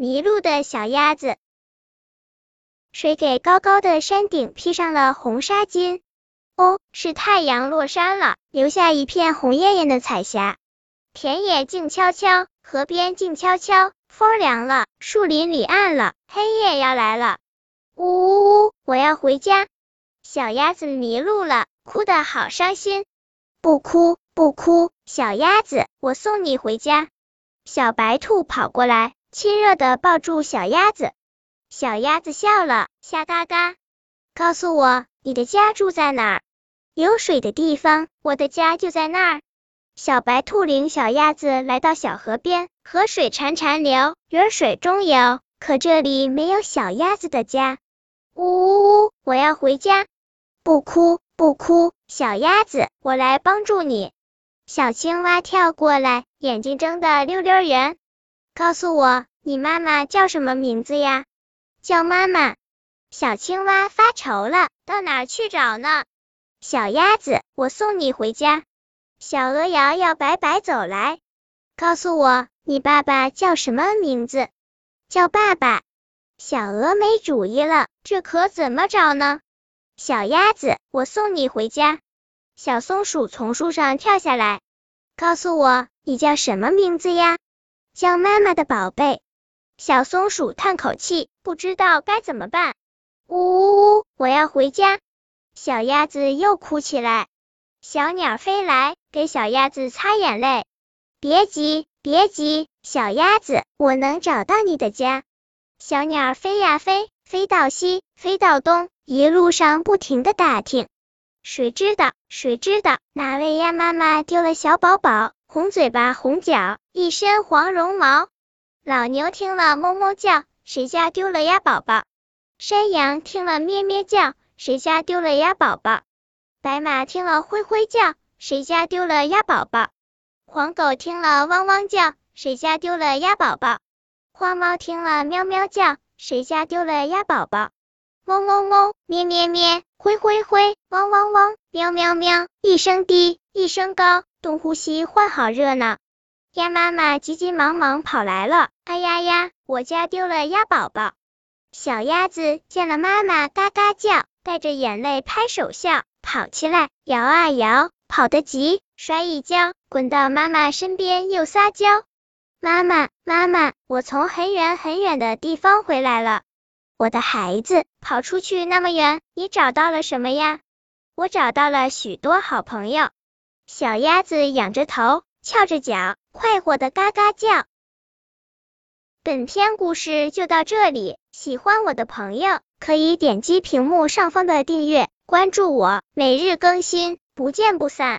迷路的小鸭子。谁给高高的山顶披上了红纱巾。哦，是太阳落山了，留下一片红艳艳的彩霞。田野静悄悄，河边静悄悄，风凉了，树林里暗了，黑夜要来了。呜呜呜，我要回家。小鸭子迷路了，哭得好伤心。不哭不哭，小鸭子，我送你回家。小白兔跑过来，亲热的抱住小鸭子。小鸭子笑了，笑嘎嘎。告诉我，你的家住在哪儿？有水的地方，我的家就在那儿。小白兔领小鸭子来到小河边，河水潺潺流，鱼儿水中游。可这里没有小鸭子的家。呜呜呜，我要回家。不哭不哭，小鸭子，我来帮助你。小青蛙跳过来，眼睛睁得溜溜圆。告诉我，你妈妈叫什么名字呀？叫妈妈。小青蛙发愁了，到哪儿去找呢？小鸭子，我送你回家。小鹅摇摇摆摆走来。告诉我，你爸爸叫什么名字？叫爸爸。小鹅没主意了，这可怎么找呢？小鸭子，我送你回家。小松鼠从树上跳下来，告诉我，你叫什么名字呀？叫妈妈的宝贝。小松鼠叹口气，不知道该怎么办。呜呜呜，我要回家。小鸭子又哭起来。小鸟飞来，给小鸭子擦眼泪。别急，别急，小鸭子，我能找到你的家。小鸟飞呀飞，飞到西，飞到东，一路上不停的打听。谁知道？谁知道哪位鸭妈妈丢了小宝宝？红嘴巴，红脚，一身黄绒毛。老牛听了哞哞叫，谁家丢了鸭宝宝？山羊听了咩咩叫，谁家丢了鸭宝宝？白马听了灰灰叫，谁家丢了鸭宝宝？黄狗听了汪汪叫，谁家丢了鸭宝宝？花猫听了喵喵叫，谁家丢了鸭宝宝？嗡嗡嗡，咩咩咩，灰灰灰，汪汪汪，喵喵喵，一声低，一声高，东呼西唤，好热闹。鸭妈妈急急忙忙跑来了，哎呀呀，我家丢了鸭宝宝。小鸭子见了妈妈，嘎嘎叫，带着眼泪拍手笑，跑起来，摇啊摇，跑得急，摔一跤，滚到妈妈身边又撒娇。妈妈，妈妈，我从很远很远的地方回来了。我的孩子，跑出去那么远，你找到了什么呀？我找到了许多好朋友。小鸭子仰着头，翘着脚，快活的嘎嘎叫。本篇故事就到这里，喜欢我的朋友可以点击屏幕上方的订阅，关注我，每日更新，不见不散。